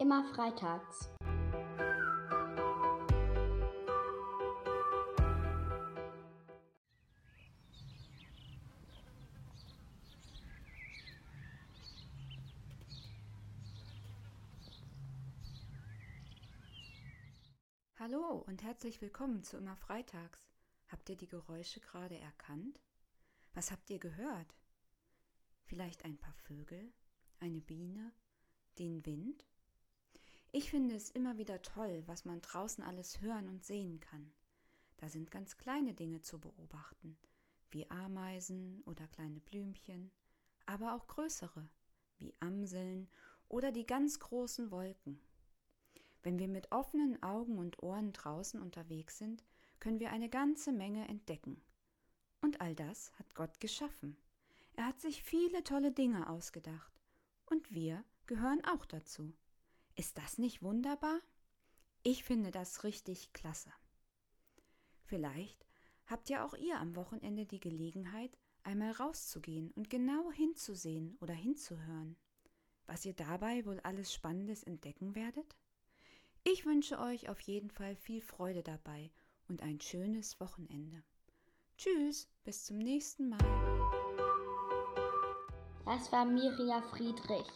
Immer freitags. Hallo und herzlich willkommen zu Immer Freitags. Habt ihr die Geräusche gerade erkannt? Was habt ihr gehört? Vielleicht ein paar Vögel, eine Biene, den Wind? Ich finde es immer wieder toll, was man draußen alles hören und sehen kann. Da sind ganz kleine Dinge zu beobachten, wie Ameisen oder kleine Blümchen, aber auch größere, wie Amseln oder die ganz großen Wolken. Wenn wir mit offenen Augen und Ohren draußen unterwegs sind, können wir eine ganze Menge entdecken. Und all das hat Gott geschaffen. Er hat sich viele tolle Dinge ausgedacht. Und wir gehören auch dazu. Ist das nicht wunderbar? Ich finde das richtig klasse. Vielleicht habt ja auch ihr am Wochenende die Gelegenheit, einmal rauszugehen und genau hinzusehen oder hinzuhören. Was ihr dabei wohl alles Spannendes entdecken werdet? Ich wünsche euch auf jeden Fall viel Freude dabei und ein schönes Wochenende. Tschüss, bis zum nächsten Mal. Das war Miria Friedrich.